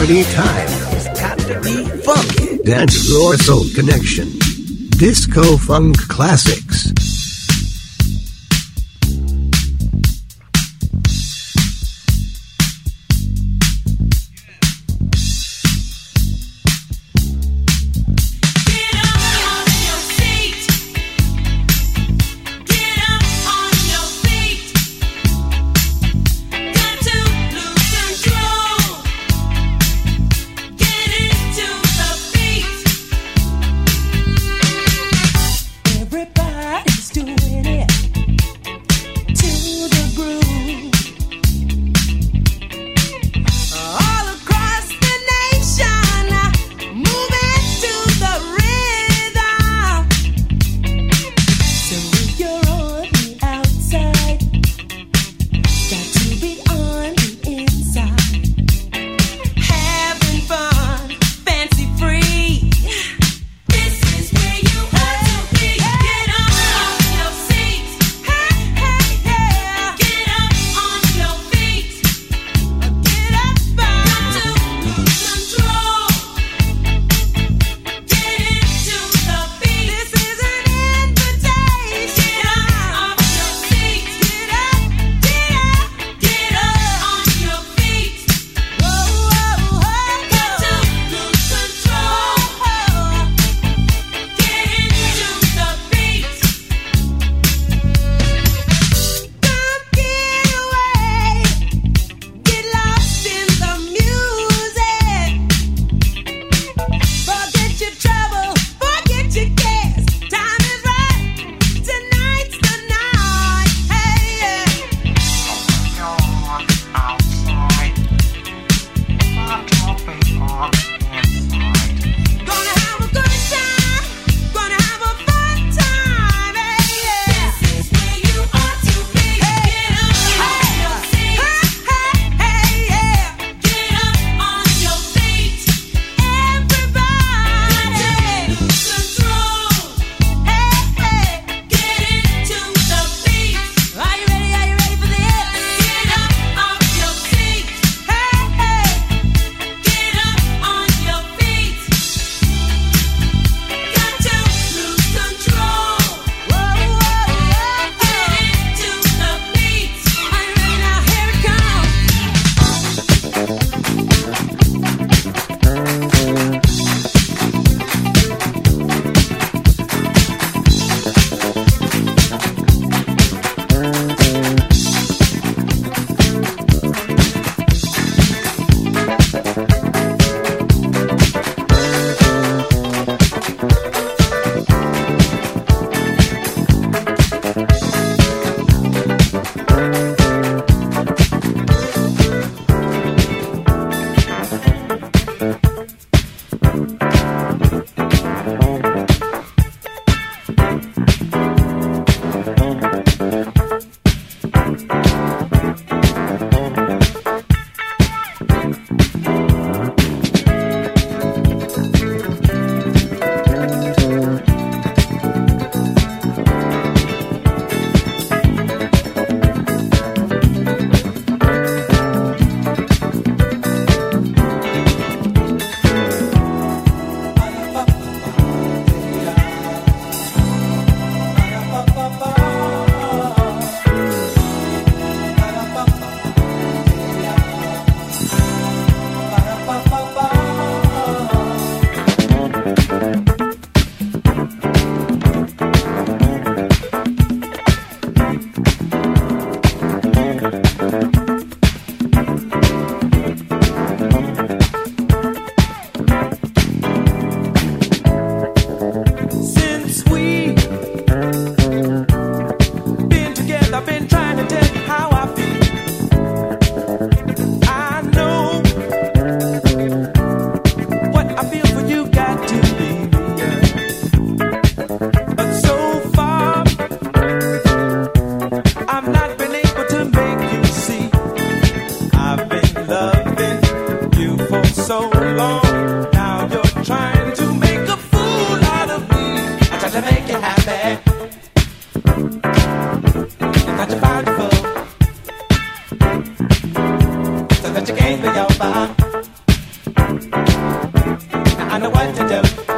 party time. It's got to be funky. Dance Floor Soul Connection. Disco Funk Classic. fight do them.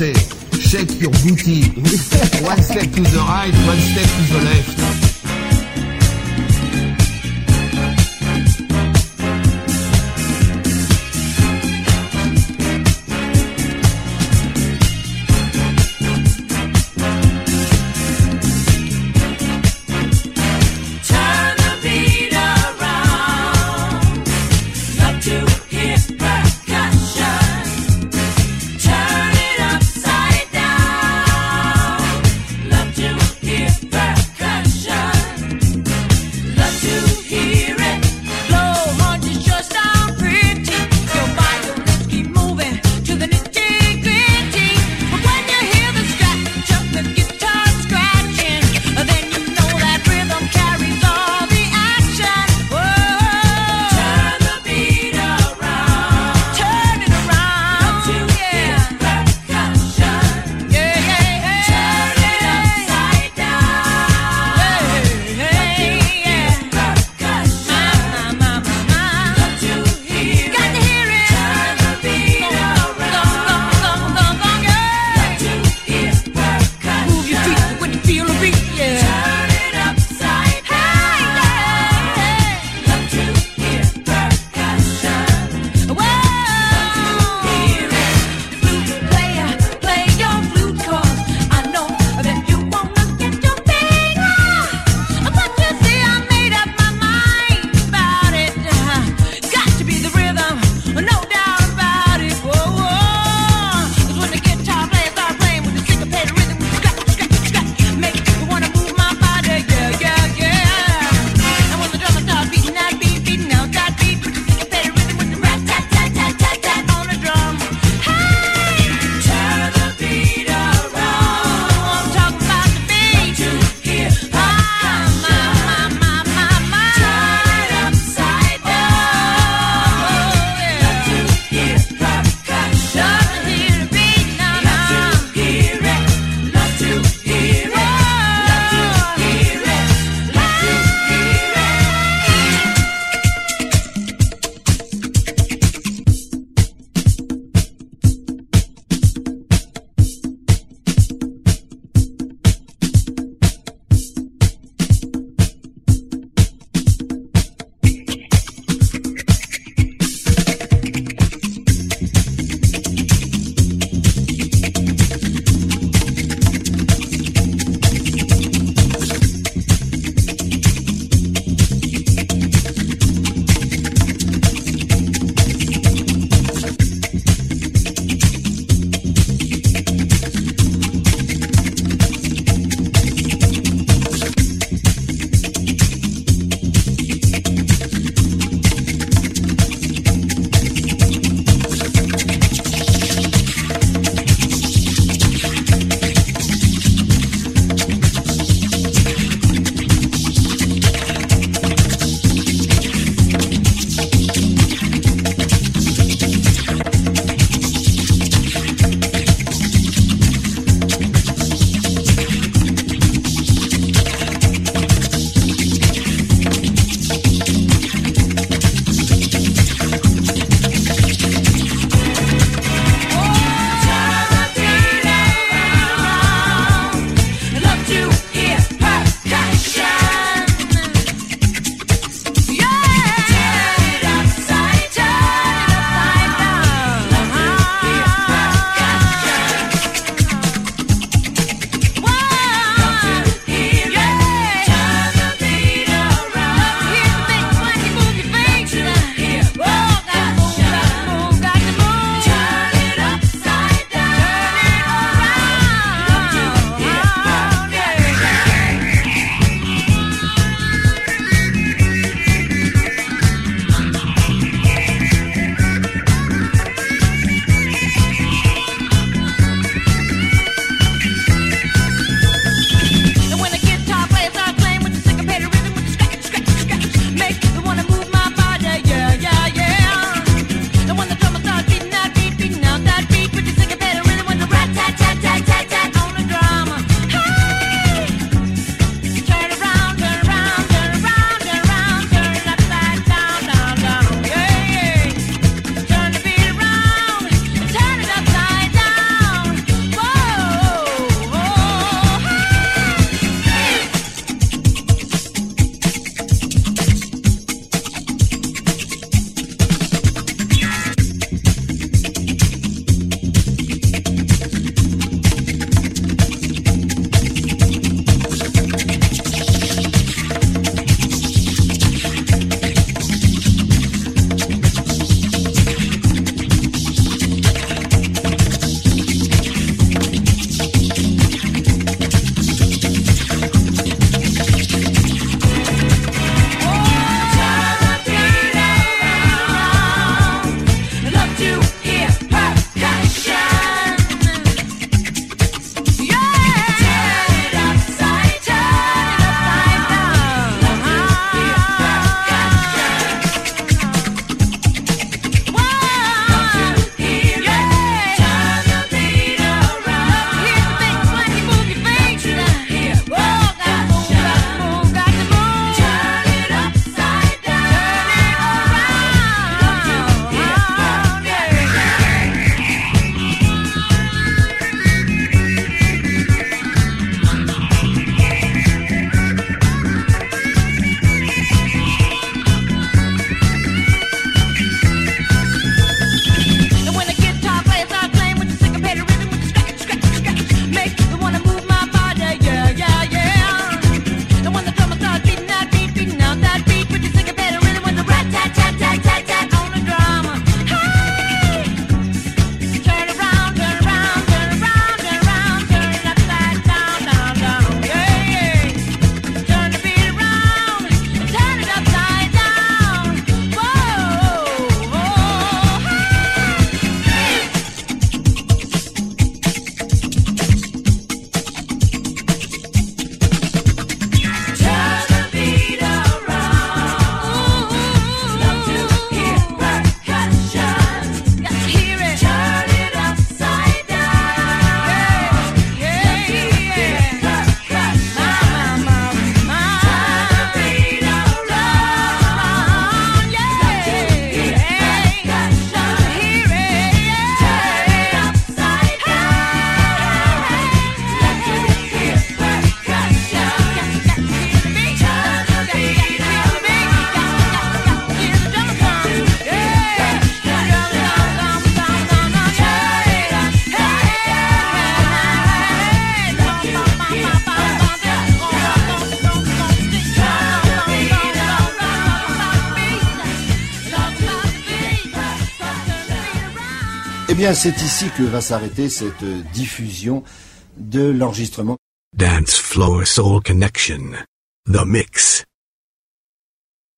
dice. Bien, c'est ici que va s'arrêter cette euh, diffusion de l'enregistrement. Dance Floor Soul Connection. The Mix.